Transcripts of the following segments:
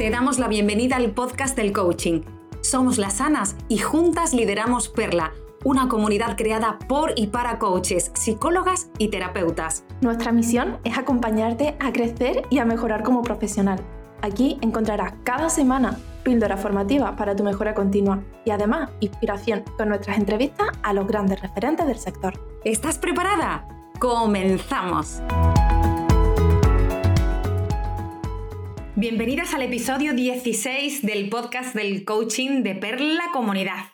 Te damos la bienvenida al podcast del coaching. Somos las Anas y juntas lideramos Perla, una comunidad creada por y para coaches, psicólogas y terapeutas. Nuestra misión es acompañarte a crecer y a mejorar como profesional. Aquí encontrarás cada semana píldora formativa para tu mejora continua y además inspiración con nuestras entrevistas a los grandes referentes del sector. ¿Estás preparada? ¡Comenzamos! Bienvenidas al episodio 16 del podcast del coaching de Perla Comunidad.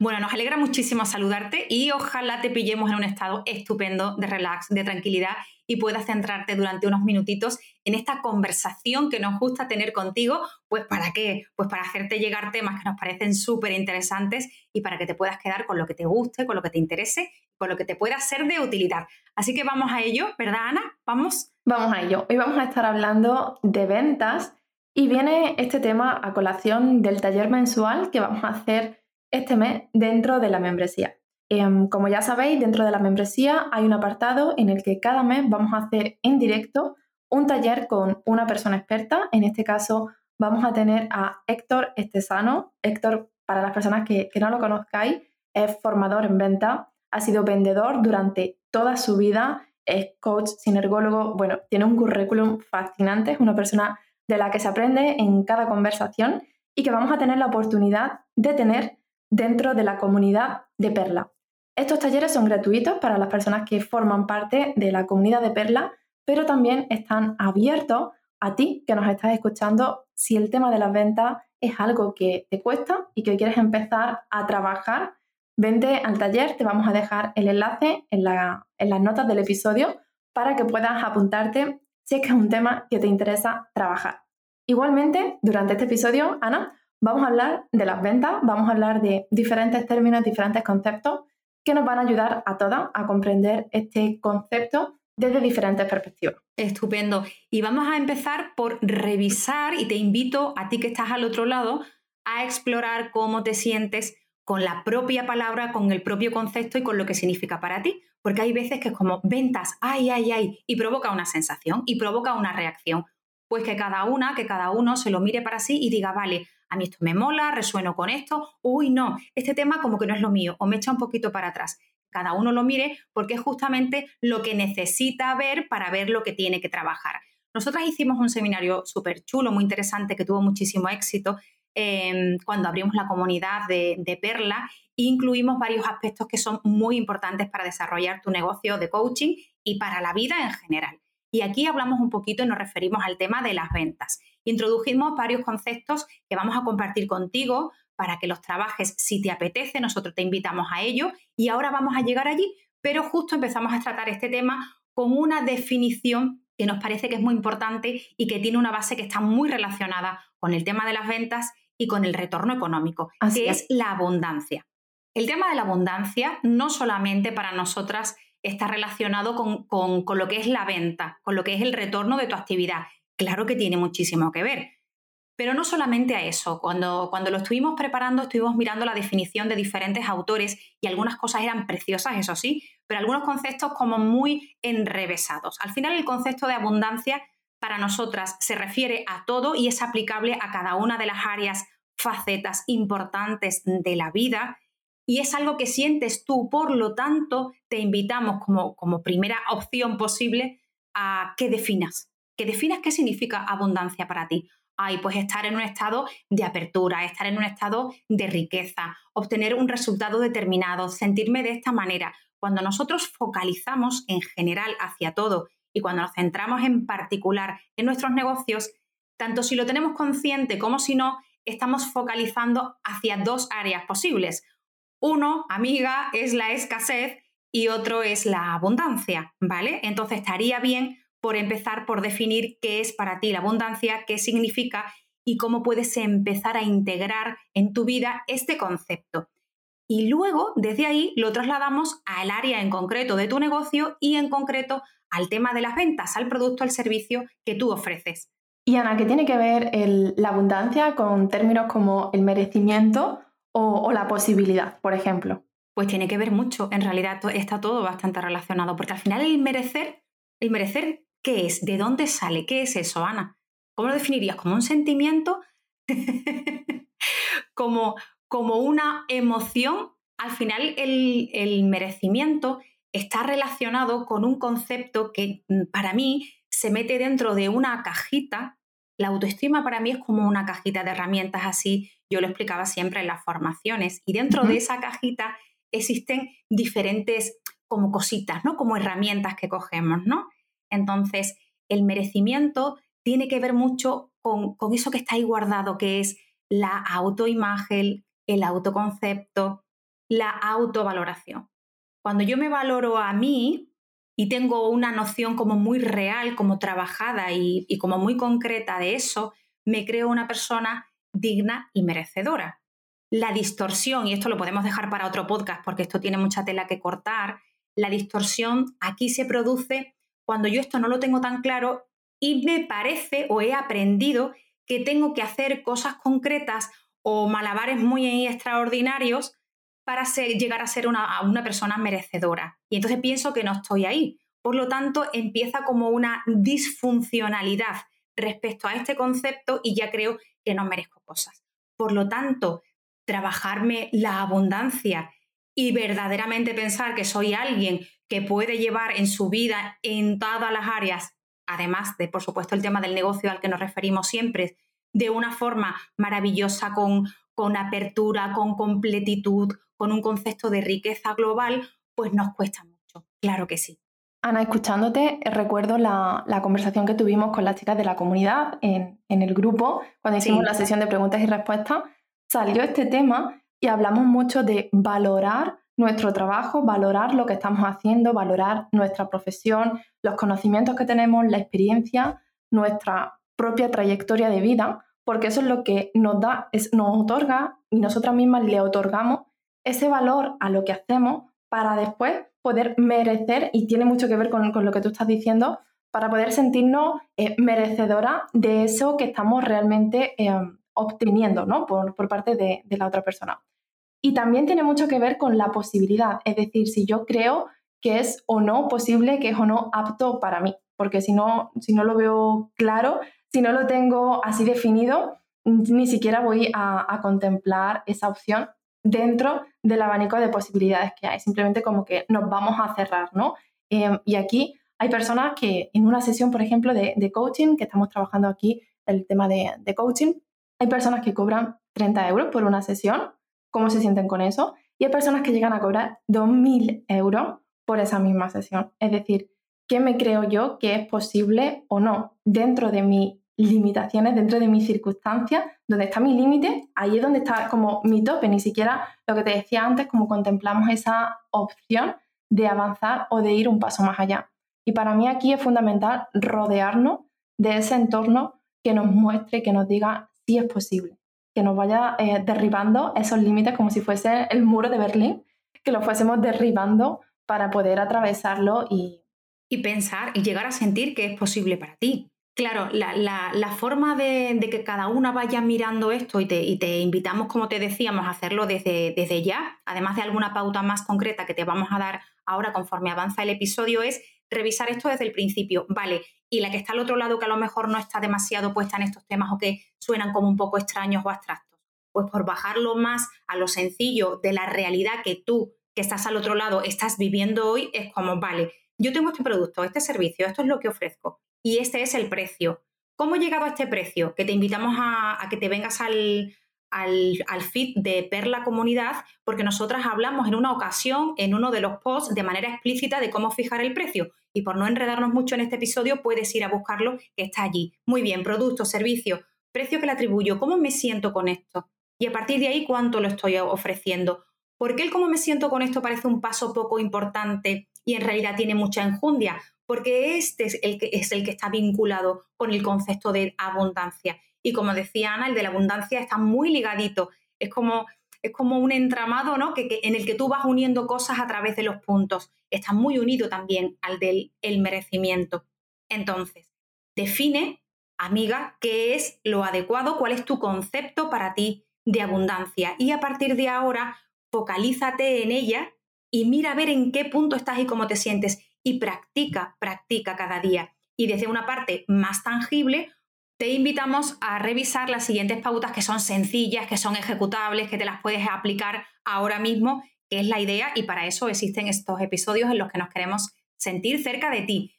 Bueno, nos alegra muchísimo saludarte y ojalá te pillemos en un estado estupendo de relax, de tranquilidad y puedas centrarte durante unos minutitos en esta conversación que nos gusta tener contigo, pues para qué? Pues para hacerte llegar temas que nos parecen súper interesantes y para que te puedas quedar con lo que te guste, con lo que te interese, con lo que te pueda ser de utilidad. Así que vamos a ello, ¿verdad Ana? ¿Vamos? Vamos a ello. Hoy vamos a estar hablando de ventas y viene este tema a colación del taller mensual que vamos a hacer este mes dentro de la membresía. Em, como ya sabéis, dentro de la membresía hay un apartado en el que cada mes vamos a hacer en directo un taller con una persona experta. En este caso vamos a tener a Héctor Estesano. Héctor, para las personas que, que no lo conozcáis, es formador en venta, ha sido vendedor durante toda su vida, es coach, sinergólogo, bueno, tiene un currículum fascinante, es una persona de la que se aprende en cada conversación y que vamos a tener la oportunidad de tener dentro de la comunidad de Perla. Estos talleres son gratuitos para las personas que forman parte de la comunidad de Perla, pero también están abiertos a ti que nos estás escuchando si el tema de las ventas es algo que te cuesta y que quieres empezar a trabajar. Vente al taller, te vamos a dejar el enlace en, en las notas del episodio para que puedas apuntarte si es que es un tema que te interesa trabajar. Igualmente, durante este episodio, Ana, vamos a hablar de las ventas, vamos a hablar de diferentes términos, diferentes conceptos que nos van a ayudar a todas a comprender este concepto desde diferentes perspectivas. Estupendo. Y vamos a empezar por revisar y te invito a ti que estás al otro lado a explorar cómo te sientes con la propia palabra, con el propio concepto y con lo que significa para ti. Porque hay veces que es como ventas, ay, ay, ay, y provoca una sensación y provoca una reacción. Pues que cada una, que cada uno se lo mire para sí y diga, vale, a mí esto me mola, resueno con esto, uy, no, este tema como que no es lo mío, o me echa un poquito para atrás. Cada uno lo mire porque es justamente lo que necesita ver para ver lo que tiene que trabajar. Nosotras hicimos un seminario súper chulo, muy interesante, que tuvo muchísimo éxito em, cuando abrimos la comunidad de, de Perla incluimos varios aspectos que son muy importantes para desarrollar tu negocio de coaching y para la vida en general. Y aquí hablamos un poquito y nos referimos al tema de las ventas. Introdujimos varios conceptos que vamos a compartir contigo para que los trabajes si te apetece, nosotros te invitamos a ello y ahora vamos a llegar allí, pero justo empezamos a tratar este tema con una definición que nos parece que es muy importante y que tiene una base que está muy relacionada con el tema de las ventas y con el retorno económico, que es la abundancia. El tema de la abundancia no solamente para nosotras está relacionado con, lo que es la venta, con lo que es el retorno de tu actividad. Claro que tiene muchísimo que ver. Pero no solamente a eso, cuando, cuando lo estuvimos preparando estuvimos mirando la definición de diferentes autores y algunas cosas eran preciosas, eso sí, pero algunos conceptos como muy enrevesados. Al final el concepto de abundancia para nosotras se refiere a todo y es aplicable a cada una de las áreas, facetas importantes de la vida y es algo que sientes tú, por lo tanto, te invitamos como, como primera opción posible a que definas, que definas qué significa abundancia para ti. Ay, pues estar en un estado de apertura, estar en un estado de riqueza, obtener un resultado determinado, sentirme de esta manera. Cuando nosotros focalizamos en general hacia todo y cuando nos centramos en particular en nuestros negocios, tanto si lo tenemos consciente como si no, estamos focalizando hacia dos áreas posibles. Uno, amiga, es la escasez y otro es la abundancia, ¿vale? Entonces estaría bien por empezar por definir qué es para ti la abundancia, qué significa y cómo puedes empezar a integrar en tu vida este concepto. Y luego, desde ahí, lo trasladamos al área en concreto de tu negocio y en concreto al tema de las ventas, al producto, al servicio que tú ofreces. Y Ana, ¿qué tiene que ver la abundancia con términos como el merecimiento o, la posibilidad, por ejemplo? Pues tiene que ver mucho. En realidad está todo bastante relacionado, porque al final el merecer, el merecer, ¿qué es? ¿De dónde sale? ¿Qué es eso, Ana? ¿Cómo lo definirías? ¿Como un sentimiento? como, como una emoción, al final el, el merecimiento está relacionado con un concepto que mm, para mí se mete dentro de una cajita. La autoestima para mí es como una cajita de herramientas así, yo lo explicaba siempre en las formaciones, y dentro de esa cajita existen diferentes como cositas, ¿no? Como herramientas que cogemos, ¿no? Entonces, el merecimiento tiene que ver mucho con, con eso que está ahí guardado, que es la autoimagen, el autoconcepto, la autovaloración. Cuando yo me valoro a mí y tengo una noción como muy real, como trabajada y, como muy concreta de eso, me creo una persona digna y merecedora. La distorsión, y esto lo podemos dejar para otro podcast porque esto tiene mucha tela que cortar, la distorsión aquí se produce cuando yo esto no lo tengo tan claro y me parece o he aprendido que tengo que hacer cosas concretas o malabares muy extraordinarios para llegar a ser una, una persona merecedora. Y entonces pienso que no estoy ahí. Por lo tanto, empieza como una disfuncionalidad respecto a este concepto y ya creo que no merezco cosas. Por lo tanto, trabajarme la abundancia y verdaderamente pensar que soy alguien que puede llevar en su vida en todas las áreas, además de, por supuesto, el tema del negocio al que nos referimos siempre, de una forma maravillosa, con, con apertura, con completitud, con un concepto de riqueza global, pues nos cuesta mucho. Claro que sí. Ana, escuchándote, recuerdo la, conversación que tuvimos con las chicas de la comunidad en, el grupo, cuando hicimos la sesión de preguntas y respuestas, salió este tema y hablamos mucho de valorar nuestro trabajo, valorar lo que estamos haciendo, valorar nuestra profesión, los conocimientos que tenemos, la experiencia, nuestra propia trayectoria de vida, porque eso es lo que nos da, nos otorga y nosotras mismas le otorgamos ese valor a lo que hacemos para después poder merecer, y tiene mucho que ver con, lo que tú estás diciendo, para poder sentirnos eh, merecedora de eso que estamos realmente eh, obteniendo ¿no? por, parte de, la otra persona. Y también tiene mucho que ver con la posibilidad, es decir, si yo creo que es o no posible, que es o no apto para mí, porque si no, si no lo veo claro, si no lo tengo así definido, ni siquiera voy a contemplar esa opción dentro del abanico de posibilidades que hay. Simplemente como que nos vamos a cerrar, ¿no? Em, y aquí hay personas que en una sesión, por ejemplo, de, coaching, que estamos trabajando aquí el tema de, de, coaching, hay personas que cobran 30 euros por una sesión. ¿Cómo se sienten con eso? Y hay personas que llegan a cobrar 2.000 euros por esa misma sesión. Es decir, ¿qué me creo yo que es posible o no dentro de mi limitaciones dentro de mis circunstancias, donde está mi límite, ahí es donde está como mi tope, ni siquiera lo que te decía antes, como contemplamos esa opción de avanzar o de ir un paso más allá. Y para mí aquí es fundamental rodearnos de ese entorno que nos muestre, que nos diga si es posible, que nos vaya eh, derribando esos límites como si fuese el muro de Berlín, que lo fuésemos derribando para poder atravesarlo y... Y pensar y llegar a sentir que es posible para ti. Claro, la, forma de, que cada una vaya mirando esto y te, invitamos, como te decíamos, a hacerlo desde, desde, ya, además de alguna pauta más concreta que te vamos a dar ahora conforme avanza el episodio, es revisar esto desde el principio. Vale, y la que está al otro lado que a lo mejor no está demasiado puesta en estos temas o que suenan como un poco extraños o abstractos, pues por bajarlo más a lo sencillo de la realidad que tú, que estás al otro lado, estás viviendo hoy, es como, vale, yo tengo este producto, este servicio, esto es lo que ofrezco y este es el precio. ¿Cómo he llegado a este precio? Que te invitamos a, que te vengas al, al, al, feed de Perla Comunidad, porque nosotras hablamos en una ocasión, en uno de los posts, de manera explícita de cómo fijar el precio. Y por no enredarnos mucho en este episodio, puedes ir a buscarlo, que está allí. Muy bien, producto, servicio, precio que le atribuyo, cómo me siento con esto. Y a partir de ahí, cuánto lo estoy ofreciendo. ¿Por qué el cómo me siento con esto parece un paso poco importante y en realidad tiene mucha enjundia? Porque este es el que, es el que está vinculado con el concepto de abundancia. Y como decía Ana, el de la abundancia está muy ligadito, es como, es como un entramado ¿no? que, en el que tú vas uniendo cosas a través de los puntos. Está muy unido también al del el merecimiento. Entonces, define, amiga, qué es lo adecuado, cuál es tu concepto para ti de abundancia. Y a partir de ahora, focalízate en ella y mira a ver en qué punto estás y cómo te sientes y practica, practica cada día. Y desde una parte más tangible, te invitamos a revisar las siguientes pautas que son sencillas, que son ejecutables, que te las puedes aplicar ahora mismo, que es la idea y para eso existen estos episodios en los que nos queremos sentir cerca de ti.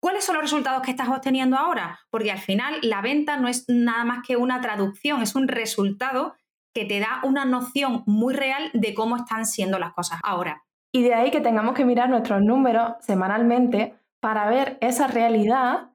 ¿Cuáles son los resultados que estás obteniendo ahora? Porque al final la venta no es nada más que una traducción, es un resultado que te da una noción muy real de cómo están siendo las cosas ahora. Y de ahí que tengamos que mirar nuestros números semanalmente para ver esa realidad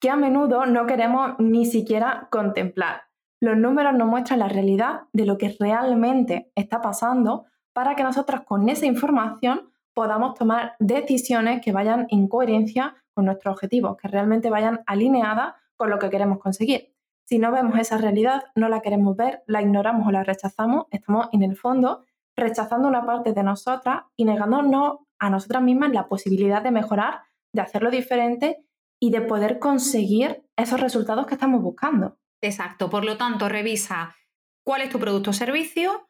que a menudo no queremos ni siquiera contemplar. Los números nos muestran la realidad de lo que realmente está pasando para que nosotros con esa información podamos tomar decisiones que vayan en coherencia con nuestros objetivos, que realmente vayan alineadas con lo que queremos conseguir. Si no vemos esa realidad, no la queremos ver, la ignoramos o la rechazamos, estamos en el fondo rechazando una parte de nosotras y negándonos a nosotras mismas la posibilidad de mejorar, de hacerlo diferente y de poder conseguir esos resultados que estamos buscando. Exacto, por lo tanto, revisa cuál es tu producto o servicio,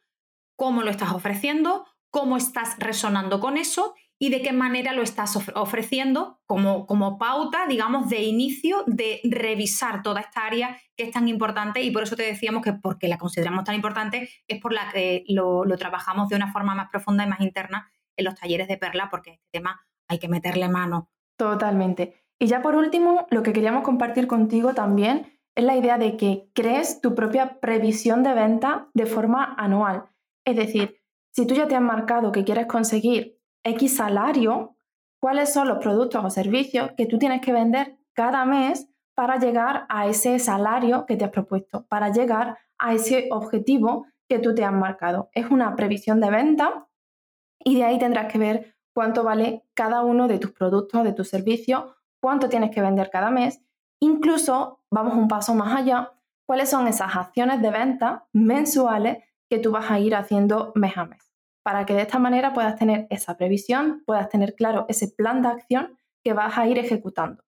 cómo lo estás ofreciendo, cómo estás resonando con eso y de qué manera lo estás ofreciendo como, como pauta, digamos, de inicio de revisar toda esta área que es tan importante y por eso te decíamos que porque la consideramos tan importante es por la que lo, lo trabajamos de una forma más profunda y más interna en los talleres de Perla, porque este tema hay que meterle mano. Totalmente. Y ya por último, lo que queríamos compartir contigo también es la idea de que crees tu propia previsión de venta de forma anual. Es decir, si tú ya te has marcado que quieres conseguir X salario, cuáles son los productos o servicios que tú tienes que vender cada mes para llegar a ese salario que te has propuesto, para llegar a ese objetivo que tú te has marcado. Es una previsión de venta y de ahí tendrás que ver cuánto vale cada uno de tus productos, de tus servicios cuánto tienes que vender cada mes. Incluso, vamos un paso más allá, cuáles son esas acciones de venta mensuales que tú vas a ir haciendo mes a mes, para que de esta manera puedas tener esa previsión, puedas tener claro ese plan de acción que vas a ir ejecutando.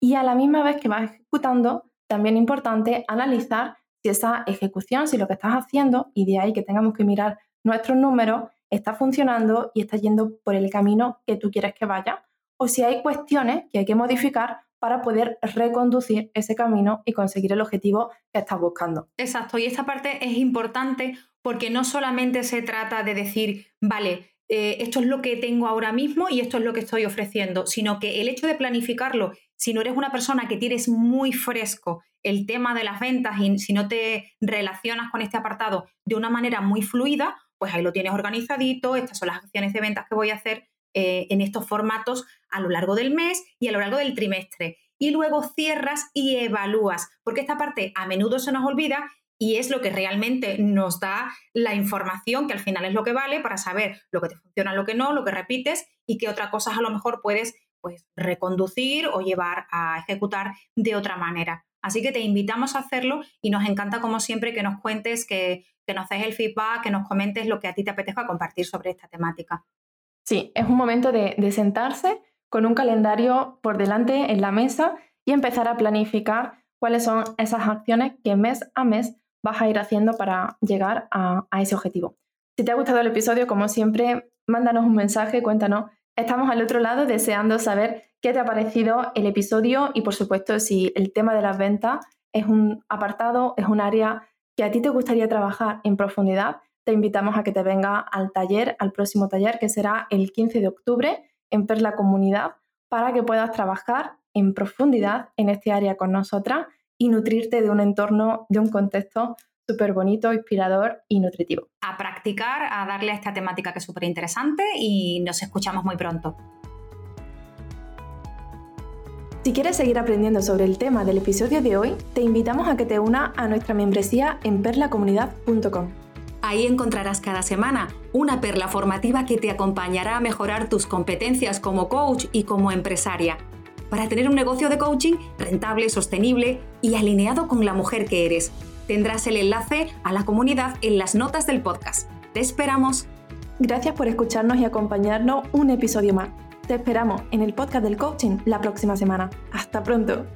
Y a la misma vez que vas ejecutando, también es importante analizar si esa ejecución, si lo que estás haciendo, y de ahí que tengamos que mirar nuestros números, está funcionando y está yendo por el camino que tú quieres que vaya o si hay cuestiones que hay que modificar para poder reconducir ese camino y conseguir el objetivo que estás buscando. Exacto, y esta parte es importante porque no solamente se trata de decir, vale, eh, esto es lo que tengo ahora mismo y esto es lo que estoy ofreciendo, sino que el hecho de planificarlo, si no eres una persona que tienes muy fresco el tema de las ventas y si no te relacionas con este apartado de una manera muy fluida, pues ahí lo tienes organizadito, estas son las acciones de ventas que voy a hacer eh, en estos formatos a lo largo del mes y a lo largo del trimestre. Y luego cierras y evalúas, porque esta parte a menudo se nos olvida y es lo que realmente nos da la información, que al final es lo que vale para saber lo que te funciona, lo que no, lo que repites y qué otras cosas a lo mejor puedes pues, reconducir o llevar a ejecutar de otra manera. Así que te invitamos a hacerlo y nos encanta, como siempre, que nos cuentes, que, que nos des el feedback, que nos comentes lo que a ti te apetezca compartir sobre esta temática. Sí, es un momento de, sentarse con un calendario por delante en la mesa y empezar a planificar cuáles son esas acciones que mes a mes vas a ir haciendo para llegar a, a, ese objetivo. Si te ha gustado el episodio, como siempre, mándanos un mensaje, cuéntanos. Estamos al otro lado deseando saber qué te ha parecido el episodio y, por supuesto, si el tema de las ventas es un apartado, es un área que a ti te gustaría trabajar en profundidad, te invitamos a que te venga al taller, al próximo taller, que será el 15 de octubre en Perla Comunidad, para que puedas trabajar en profundidad en este área con nosotras y nutrirte de un entorno, de un contexto súper bonito, inspirador y nutritivo. A practicar, a darle a esta temática que es súper interesante y nos escuchamos muy pronto. Si quieres seguir aprendiendo sobre el tema del episodio de hoy, te invitamos a que te una a nuestra membresía en perlacomunidad.com. Ahí encontrarás cada semana una perla formativa que te acompañará a mejorar tus competencias como coach y como empresaria, para tener un negocio de coaching rentable, sostenible y alineado con la mujer que eres. Tendrás el enlace a la comunidad en las notas del podcast. Te esperamos. Gracias por escucharnos y acompañarnos un episodio más. Te esperamos en el podcast del coaching la próxima semana. Hasta pronto.